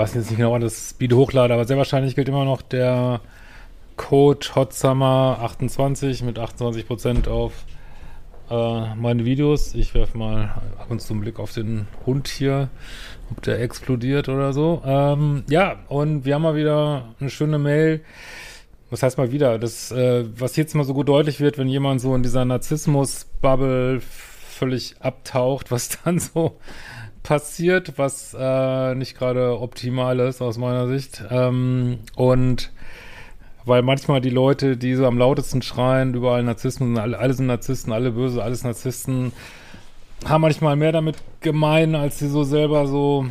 Weiß jetzt nicht genau, wann das Speed hochlade, aber sehr wahrscheinlich gilt immer noch der Code HotSummer28 mit 28% auf äh, meine Videos. Ich werfe mal ab und zu einen Blick auf den Hund hier, ob der explodiert oder so. Ähm, ja, und wir haben mal wieder eine schöne Mail was heißt mal wieder, das, äh, was jetzt mal so gut deutlich wird, wenn jemand so in dieser Narzissmus-Bubble völlig abtaucht, was dann so passiert, was äh, nicht gerade optimal ist aus meiner Sicht. Ähm, und weil manchmal die Leute, die so am lautesten schreien, überall Narzissten, alle, alle sind Narzissten, alle böse, alles Narzissten, haben manchmal mehr damit gemein, als sie so selber so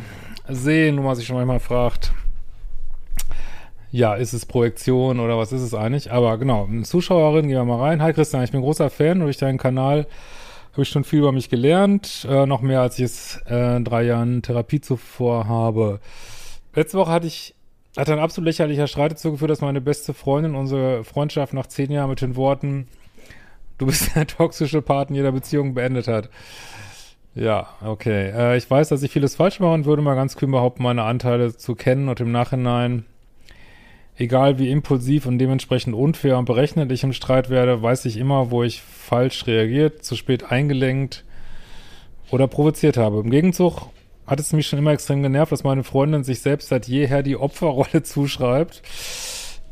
sehen, wo man sich schon manchmal fragt, ja, ist es Projektion oder was ist es eigentlich? Aber genau, eine Zuschauerin, gehen wir mal rein. Hi Christian, ich bin großer Fan durch deinen Kanal habe ich schon viel über mich gelernt, äh, noch mehr als ich es äh, in drei Jahren Therapie zuvor habe. Letzte Woche hatte ich hat ein absolut lächerlicher Streit dazu geführt, dass meine beste Freundin unsere Freundschaft nach zehn Jahren mit den Worten Du bist der toxische Part jeder Beziehung beendet hat. Ja, okay. Äh, ich weiß, dass ich vieles falsch mache und würde mal ganz kühn behaupten, meine Anteile zu kennen und im Nachhinein egal wie impulsiv und dementsprechend unfair und berechnet ich im Streit werde, weiß ich immer, wo ich falsch reagiert, zu spät eingelenkt oder provoziert habe. Im Gegenzug hat es mich schon immer extrem genervt, dass meine Freundin sich selbst seit jeher die Opferrolle zuschreibt.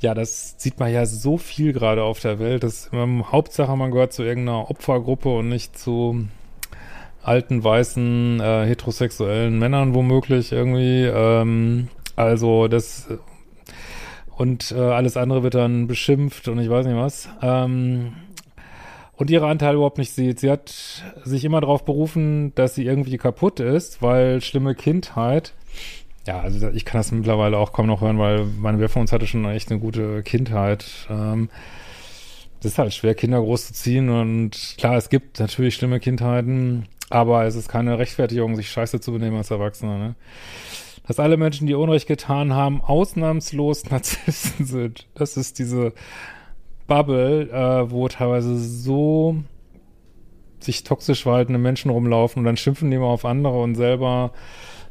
Ja, das sieht man ja so viel gerade auf der Welt. Das ähm, Hauptsache, man gehört zu irgendeiner Opfergruppe und nicht zu alten, weißen, äh, heterosexuellen Männern womöglich irgendwie. Ähm, also das und äh, alles andere wird dann beschimpft und ich weiß nicht was. Ähm, und ihre Anteile überhaupt nicht sieht. Sie hat sich immer darauf berufen, dass sie irgendwie kaputt ist, weil schlimme Kindheit. Ja, also ich kann das mittlerweile auch kaum noch hören, weil meine wer von uns hatte schon echt eine gute Kindheit. Ähm, das ist halt schwer, Kinder großzuziehen und klar, es gibt natürlich schlimme Kindheiten, aber es ist keine Rechtfertigung, sich scheiße zu benehmen als Erwachsener, ne? Dass alle Menschen, die Unrecht getan haben, ausnahmslos Narzissten sind. Das ist diese Bubble, äh, wo teilweise so sich toxisch verhaltene Menschen rumlaufen und dann schimpfen die mal auf andere und selber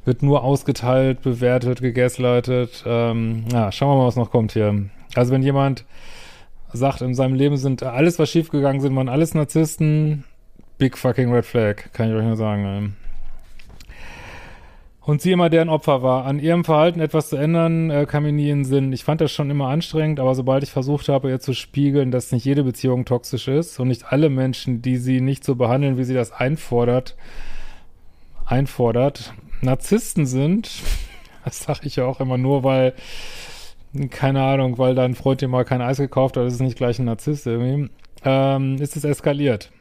wird nur ausgeteilt, bewertet, gegaslightet. Ähm, ja, schauen wir mal, was noch kommt hier. Also wenn jemand sagt, in seinem Leben sind alles, was schiefgegangen sind, waren alles Narzissten, big fucking red flag, kann ich euch nur sagen. Und sie immer deren Opfer war. An ihrem Verhalten etwas zu ändern, äh, kam mir nie in den Sinn. Ich fand das schon immer anstrengend, aber sobald ich versucht habe, ihr zu spiegeln, dass nicht jede Beziehung toxisch ist und nicht alle Menschen, die sie nicht so behandeln, wie sie das einfordert, einfordert, Narzissten sind, das sage ich ja auch immer nur, weil, keine Ahnung, weil dein Freund dir mal kein Eis gekauft hat, das ist nicht gleich ein Narzisst irgendwie, ähm, ist es eskaliert.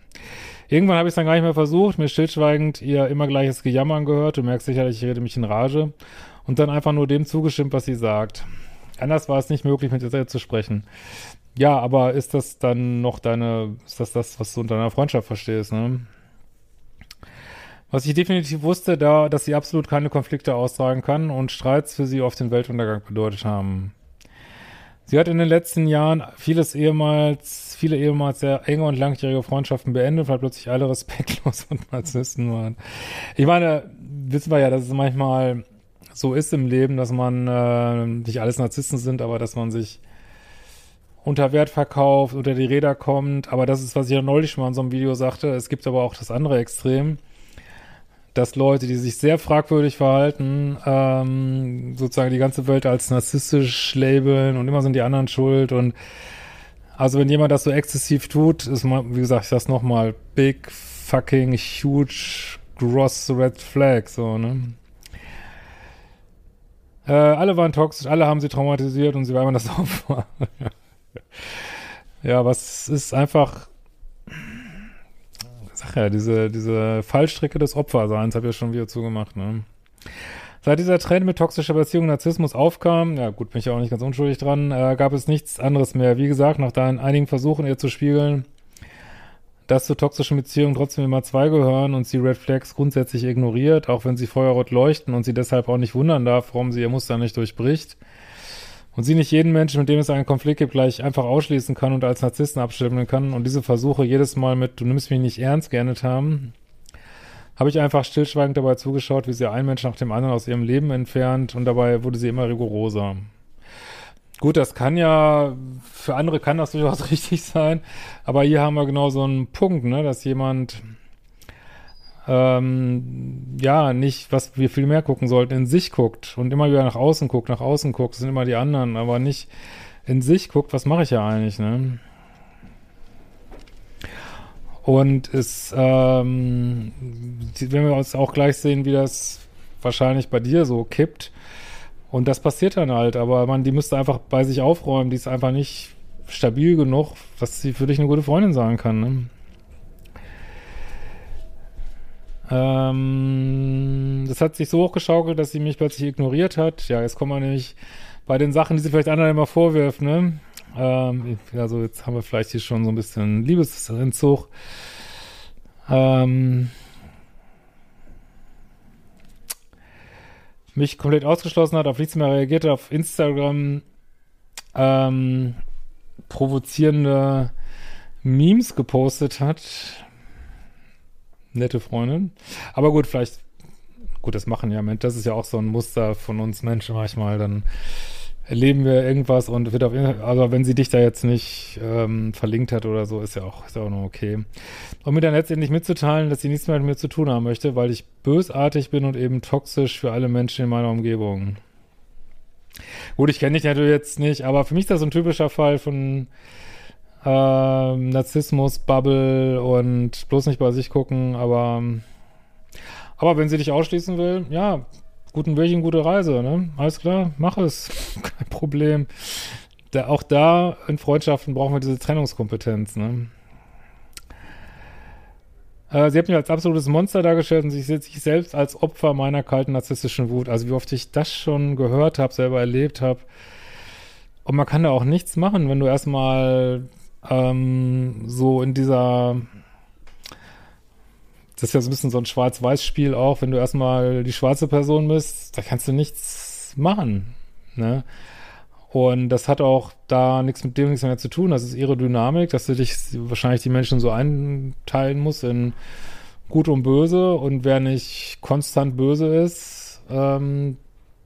Irgendwann habe ich es dann gar nicht mehr versucht, mir stillschweigend ihr immer gleiches Gejammer angehört. Du merkst sicherlich, ich rede mich in Rage. Und dann einfach nur dem zugestimmt, was sie sagt. Anders war es nicht möglich, mit ihr zu sprechen. Ja, aber ist das dann noch deine, ist das das, was du unter deiner Freundschaft verstehst, ne? Was ich definitiv wusste, da, dass sie absolut keine Konflikte austragen kann und Streits für sie auf den Weltuntergang bedeutet haben. Sie hat in den letzten Jahren vieles ehemals, viele ehemals sehr enge und langjährige Freundschaften beendet, weil plötzlich alle respektlos und Narzissten waren. Ich meine, wissen wir ja, dass es manchmal so ist im Leben, dass man äh, nicht alles Narzissten sind, aber dass man sich unter Wert verkauft, unter die Räder kommt. Aber das ist, was ich ja neulich schon mal in so einem Video sagte. Es gibt aber auch das andere Extrem dass Leute, die sich sehr fragwürdig verhalten, ähm, sozusagen die ganze Welt als narzisstisch labeln und immer sind die anderen schuld und Also wenn jemand das so exzessiv tut, ist mal, wie gesagt, sag's nochmal, big fucking huge gross red flag, so, ne? Äh, alle waren toxisch, alle haben sie traumatisiert und sie waren das Opfer. ja, was ist einfach, sag ja, diese, diese Fallstricke des Opferseins, habe ich ja schon wieder zugemacht, ne? Seit dieser Trend mit toxischer Beziehung Narzissmus aufkam, ja gut, bin ich auch nicht ganz unschuldig dran, äh, gab es nichts anderes mehr. Wie gesagt, nach deinen einigen Versuchen, ihr zu spiegeln, dass zu toxischen Beziehungen trotzdem immer zwei gehören und sie Red Flags grundsätzlich ignoriert, auch wenn sie feuerrot leuchten und sie deshalb auch nicht wundern darf, warum sie ihr Muster nicht durchbricht. Und sie nicht jeden Menschen, mit dem es einen Konflikt gibt, gleich einfach ausschließen kann und als Narzissten abstempeln kann und diese Versuche jedes Mal mit, du nimmst mich nicht ernst, geendet haben habe ich einfach stillschweigend dabei zugeschaut, wie sie einen Mensch nach dem anderen aus ihrem Leben entfernt und dabei wurde sie immer rigoroser. Gut, das kann ja, für andere kann das durchaus richtig sein, aber hier haben wir genau so einen Punkt, ne, dass jemand, ähm, ja, nicht, was wir viel mehr gucken sollten, in sich guckt und immer wieder nach außen guckt, nach außen guckt, das sind immer die anderen, aber nicht in sich guckt, was mache ich ja eigentlich, ne? Und es, ähm, wenn wir uns auch gleich sehen, wie das wahrscheinlich bei dir so kippt. Und das passiert dann halt, aber man, die müsste einfach bei sich aufräumen, die ist einfach nicht stabil genug, dass sie für dich eine gute Freundin sein kann. Ne? Ähm, das hat sich so hochgeschaukelt, dass sie mich plötzlich ignoriert hat. Ja, jetzt kommen wir nämlich bei den Sachen, die sie vielleicht anderen immer vorwirft, ne? Ähm, also jetzt haben wir vielleicht hier schon so ein bisschen Liebesentzug. Ähm, mich komplett ausgeschlossen hat, auf nichts mehr reagiert hat, auf Instagram ähm, provozierende Memes gepostet hat. Nette Freundin. Aber gut, vielleicht, gut, das machen ja das ist ja auch so ein Muster von uns Menschen manchmal, dann erleben wir irgendwas und wird auf, also wenn sie dich da jetzt nicht ähm, verlinkt hat oder so, ist ja auch, ist ja auch noch okay. Und mir dann letztendlich mitzuteilen, dass sie nichts mehr mit mir zu tun haben möchte, weil ich bösartig bin und eben toxisch für alle Menschen in meiner Umgebung. Gut, ich kenne dich natürlich jetzt nicht, aber für mich ist das so ein typischer Fall von ähm, Narzissmus, Bubble und bloß nicht bei sich gucken, aber aber wenn sie dich ausschließen will, ja, guten Weg gute Reise, ne? Alles klar, mach es. Kein Problem. Da, auch da in Freundschaften brauchen wir diese Trennungskompetenz, ne? Äh, sie hat mich als absolutes Monster dargestellt und sich, sich selbst als Opfer meiner kalten narzisstischen Wut. Also wie oft ich das schon gehört habe, selber erlebt habe. Und man kann da auch nichts machen, wenn du erstmal ähm, so in dieser das ist ja so ein bisschen so ein Schwarz-Weiß-Spiel auch, wenn du erstmal die schwarze Person bist, da kannst du nichts machen, ne? Und das hat auch da nichts mit dem nichts mehr zu tun. Das ist ihre Dynamik, dass du dich wahrscheinlich die Menschen so einteilen musst in gut und böse. Und wer nicht konstant böse ist, ähm,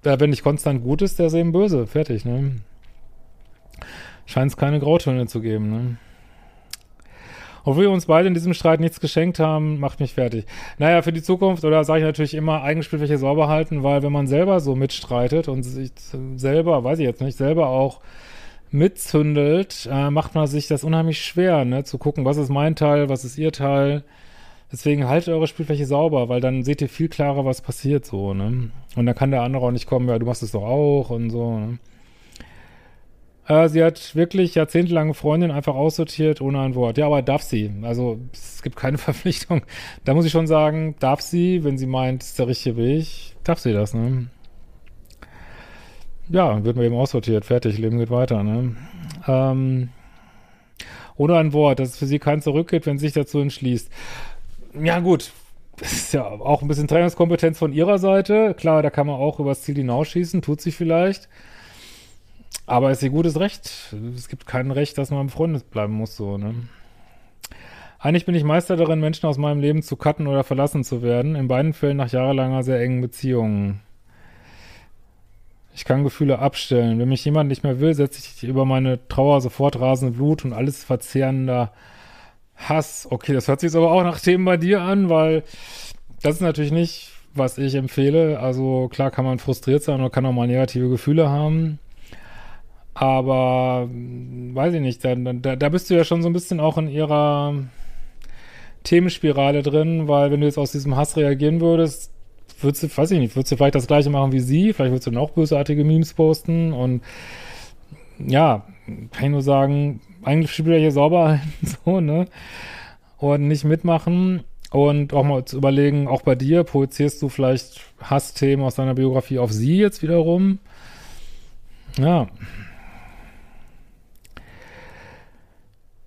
wer wenn nicht konstant gut ist, der ist eben böse. Fertig, ne? Scheint es keine Grautöne zu geben, ne? Obwohl wir uns beide in diesem Streit nichts geschenkt haben, macht mich fertig. Naja, für die Zukunft, oder sage ich natürlich immer, Eigenspielfläche sauber halten, weil wenn man selber so mitstreitet und sich selber, weiß ich jetzt nicht, selber auch mitzündelt, äh, macht man sich das unheimlich schwer, ne, zu gucken, was ist mein Teil, was ist ihr Teil. Deswegen haltet eure Spielfläche sauber, weil dann seht ihr viel klarer, was passiert so, ne. Und dann kann der andere auch nicht kommen, ja, du machst es doch auch und so, ne. Äh, sie hat wirklich jahrzehntelange Freundin einfach aussortiert ohne ein Wort. Ja, aber darf sie? Also es gibt keine Verpflichtung. Da muss ich schon sagen, darf sie, wenn sie meint, ist der richtige Weg, darf sie das, ne? Ja, wird man eben aussortiert, fertig, Leben geht weiter, ne? Ähm, ohne ein Wort, dass es für sie kein Zurück wenn sie sich dazu entschließt. Ja, gut, das ist ja auch ein bisschen Trainingskompetenz von ihrer Seite. Klar, da kann man auch übers Ziel hinausschießen, tut sie vielleicht. Aber ist ihr gutes Recht. Es gibt kein Recht, dass man befreundet bleiben muss, so, ne? Eigentlich bin ich Meister darin, Menschen aus meinem Leben zu cutten oder verlassen zu werden. In beiden Fällen nach jahrelanger, sehr engen Beziehungen. Ich kann Gefühle abstellen. Wenn mich jemand nicht mehr will, setze ich über meine Trauer sofort rasende Blut und alles verzehrender Hass. Okay, das hört sich aber auch nach Themen bei dir an, weil das ist natürlich nicht, was ich empfehle. Also klar kann man frustriert sein oder kann auch mal negative Gefühle haben. Aber hm, weiß ich nicht, da, da, da bist du ja schon so ein bisschen auch in ihrer Themenspirale drin, weil wenn du jetzt aus diesem Hass reagieren würdest, würdest du, weiß ich nicht, würdest du vielleicht das gleiche machen wie sie, vielleicht würdest du noch bösartige Memes posten und ja, kann ich nur sagen, eigentlich spielt er hier sauber ein, so, ne? Und nicht mitmachen und auch mal zu überlegen, auch bei dir, projizierst du vielleicht Hassthemen aus deiner Biografie auf sie jetzt wiederum? Ja.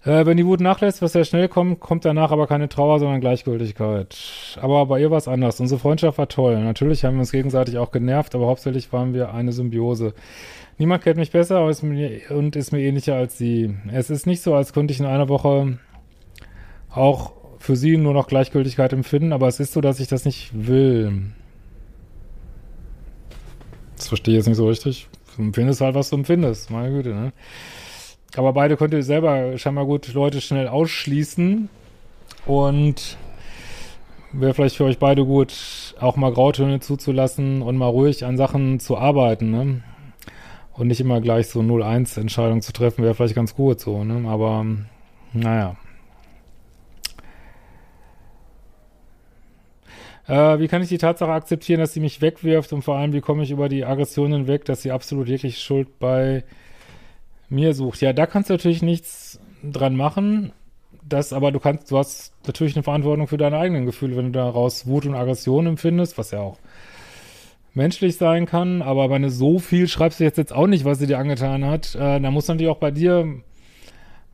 Äh, wenn die Wut nachlässt, was sehr schnell kommt, kommt danach aber keine Trauer, sondern Gleichgültigkeit. Aber bei ihr war es anders. Unsere Freundschaft war toll. Natürlich haben wir uns gegenseitig auch genervt, aber hauptsächlich waren wir eine Symbiose. Niemand kennt mich besser ist mir, und ist mir ähnlicher als sie. Es ist nicht so, als könnte ich in einer Woche auch für sie nur noch Gleichgültigkeit empfinden, aber es ist so, dass ich das nicht will. Das verstehe ich jetzt nicht so richtig. Du empfindest halt, was du empfindest. Meine Güte, ne? Aber beide könnt ihr selber scheinbar gut Leute schnell ausschließen. Und wäre vielleicht für euch beide gut, auch mal Grautöne zuzulassen und mal ruhig an Sachen zu arbeiten, ne? Und nicht immer gleich so 0-1-Entscheidungen zu treffen, wäre vielleicht ganz gut so, ne? Aber, naja. Äh, wie kann ich die Tatsache akzeptieren, dass sie mich wegwirft und vor allem, wie komme ich über die Aggressionen weg, dass sie absolut jegliche Schuld bei mir sucht. Ja, da kannst du natürlich nichts dran machen. Das, aber du kannst, du hast natürlich eine Verantwortung für deine eigenen Gefühle, wenn du daraus Wut und Aggression empfindest, was ja auch menschlich sein kann. Aber wenn du so viel schreibst du jetzt, jetzt auch nicht, was sie dir angetan hat, äh, dann muss natürlich auch bei dir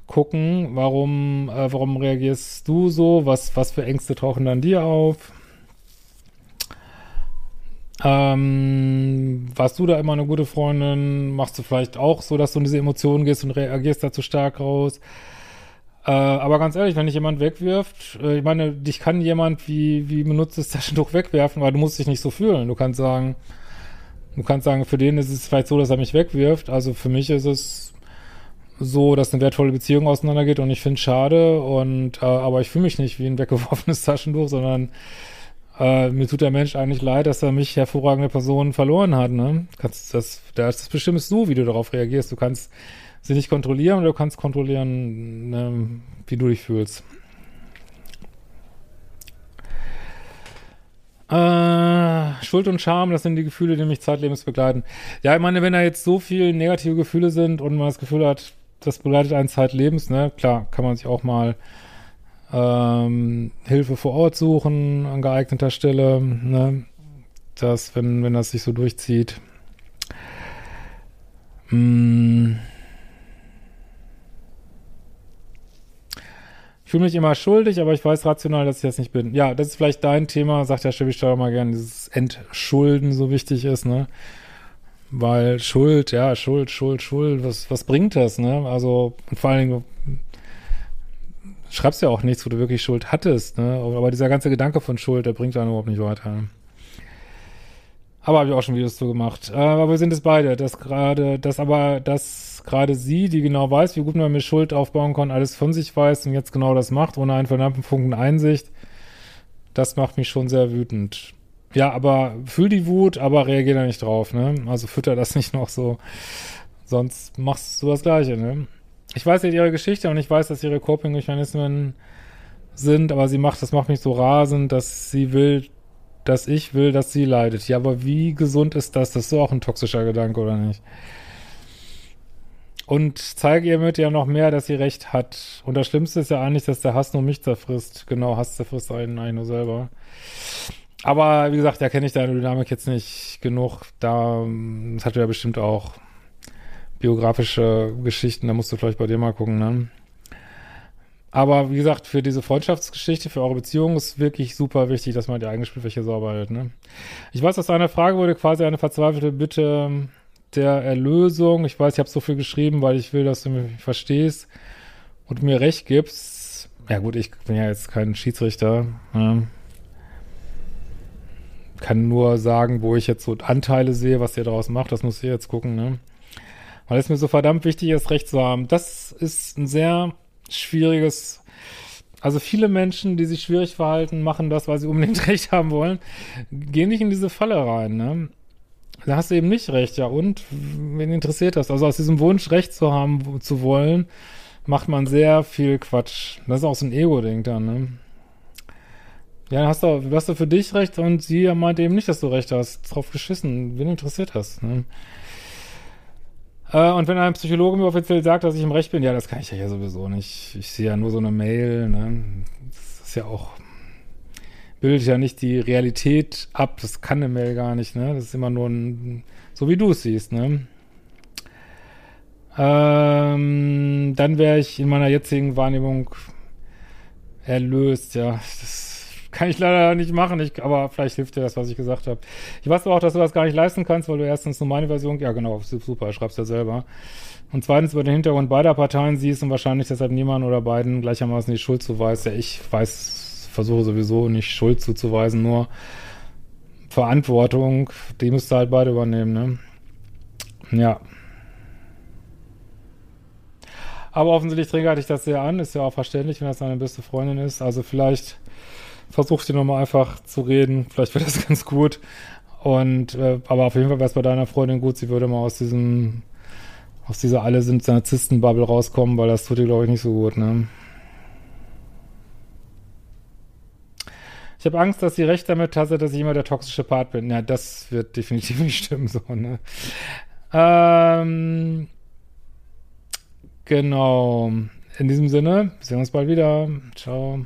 gucken, warum, äh, warum reagierst du so, was, was für Ängste tauchen dann dir auf. Ähm, warst du da immer eine gute Freundin? Machst du vielleicht auch so, dass du in diese Emotionen gehst und reagierst da zu stark raus? Äh, aber ganz ehrlich, wenn dich jemand wegwirft, äh, ich meine, dich kann jemand wie, wie benutztes Taschentuch wegwerfen, weil du musst dich nicht so fühlen. Du kannst sagen, du kannst sagen, für den ist es vielleicht so, dass er mich wegwirft. Also für mich ist es so, dass eine wertvolle Beziehung auseinandergeht und ich finde es schade und äh, aber ich fühle mich nicht wie ein weggeworfenes Taschentuch, sondern äh, mir tut der Mensch eigentlich leid, dass er mich hervorragende Personen verloren hat, ne? Kannst das, das bestimmst du, wie du darauf reagierst. Du kannst sie nicht kontrollieren oder du kannst kontrollieren, ne, wie du dich fühlst. Äh, Schuld und Scham, das sind die Gefühle, die mich zeitlebens begleiten. Ja, ich meine, wenn da jetzt so viele negative Gefühle sind und man das Gefühl hat, das begleitet einen zeitlebens, ne, klar, kann man sich auch mal ähm, Hilfe vor Ort suchen an geeigneter Stelle, ne? Das, wenn, wenn das sich so durchzieht. Hm. Ich fühle mich immer schuldig, aber ich weiß rational, dass ich das nicht bin. Ja, das ist vielleicht dein Thema, sagt der Steuer mal gerne, dieses Entschulden so wichtig ist, ne? Weil Schuld, ja, Schuld, Schuld, Schuld, was, was bringt das, ne? Also, und vor allen Dingen, schreibst ja auch nichts, wo du wirklich Schuld hattest, ne? Aber dieser ganze Gedanke von Schuld, der bringt einen überhaupt nicht weiter. Aber habe ich auch schon Videos zu gemacht. Äh, aber wir sind es beide, dass gerade, dass aber, dass gerade sie, die genau weiß, wie gut man mit Schuld aufbauen kann, alles von sich weiß und jetzt genau das macht, ohne einen verdammten Funken Einsicht, das macht mich schon sehr wütend. Ja, aber fühl die Wut, aber reagier da nicht drauf, ne? Also fütter das nicht noch so. Sonst machst du das Gleiche, ne? Ich weiß ja ihre Geschichte und ich weiß, dass ihre Coping-Mechanismen sind, aber sie macht, das macht mich so rasend, dass sie will, dass ich will, dass sie leidet. Ja, aber wie gesund ist das? Das ist so auch ein toxischer Gedanke, oder nicht? Und zeige ihr mit ja noch mehr, dass sie recht hat. Und das Schlimmste ist ja eigentlich, dass der Hass nur mich zerfrisst. Genau, Hass zerfrisst einen eigentlich nur selber. Aber wie gesagt, da kenne ich deine Dynamik jetzt nicht genug. Da, das hat ja bestimmt auch biografische Geschichten, da musst du vielleicht bei dir mal gucken, ne? Aber wie gesagt, für diese Freundschaftsgeschichte, für eure Beziehung ist wirklich super wichtig, dass man die eigene Spielfläche sauber hält. Ne? Ich weiß, aus deiner Frage wurde quasi eine verzweifelte Bitte der Erlösung. Ich weiß, ich habe so viel geschrieben, weil ich will, dass du mich verstehst und mir recht gibst. Ja gut, ich bin ja jetzt kein Schiedsrichter. Ne? Kann nur sagen, wo ich jetzt so Anteile sehe, was ihr daraus macht. Das muss ihr jetzt gucken. Ne? Weil es mir so verdammt wichtig ist, Recht zu haben. Das ist ein sehr schwieriges, also viele Menschen, die sich schwierig verhalten, machen das, weil sie unbedingt Recht haben wollen, gehen nicht in diese Falle rein, ne? da hast du eben nicht recht, ja. Und wen interessiert das? Also aus diesem Wunsch, Recht zu haben, zu wollen, macht man sehr viel Quatsch. Das ist auch so ein Ego-Ding dann, ne? Ja, hast du, hast du für dich recht und sie meint eben nicht, dass du recht hast. Drauf geschissen. Wen interessiert das, ne? Äh, und wenn ein Psychologe mir offiziell sagt, dass ich im Recht bin, ja, das kann ich ja sowieso nicht. Ich sehe ja nur so eine Mail, ne? Das ist ja auch bildet ja nicht die Realität ab. Das kann eine Mail gar nicht, ne? Das ist immer nur ein, so wie du es siehst, ne? Ähm, dann wäre ich in meiner jetzigen Wahrnehmung erlöst, ja. Das kann ich leider nicht machen, ich, aber vielleicht hilft dir das, was ich gesagt habe. Ich weiß aber auch, dass du das gar nicht leisten kannst, weil du erstens nur meine Version, ja genau, super, schreibst ja selber. Und zweitens über den Hintergrund beider Parteien siehst und wahrscheinlich deshalb niemand oder beiden gleichermaßen die Schuld zuweist. Ja, ich weiß versuche sowieso nicht Schuld zuzuweisen, nur Verantwortung, die müsst ihr halt beide übernehmen, ne? Ja. Aber offensichtlich triggert dich das sehr an, ist ja auch verständlich, wenn das deine beste Freundin ist. Also vielleicht versucht ihr nochmal einfach zu reden, vielleicht wird das ganz gut. Und, äh, aber auf jeden Fall wäre es bei deiner Freundin gut, sie würde mal aus diesem, aus dieser alle sind Narzissten-Bubble rauskommen, weil das tut ihr, glaube ich, nicht so gut, ne? Ich habe Angst, dass sie recht damit hatte, dass ich immer der toxische Part bin. Ja, das wird definitiv nicht stimmen, so, ne? Ähm, genau. In diesem Sinne, sehen wir uns bald wieder. Ciao.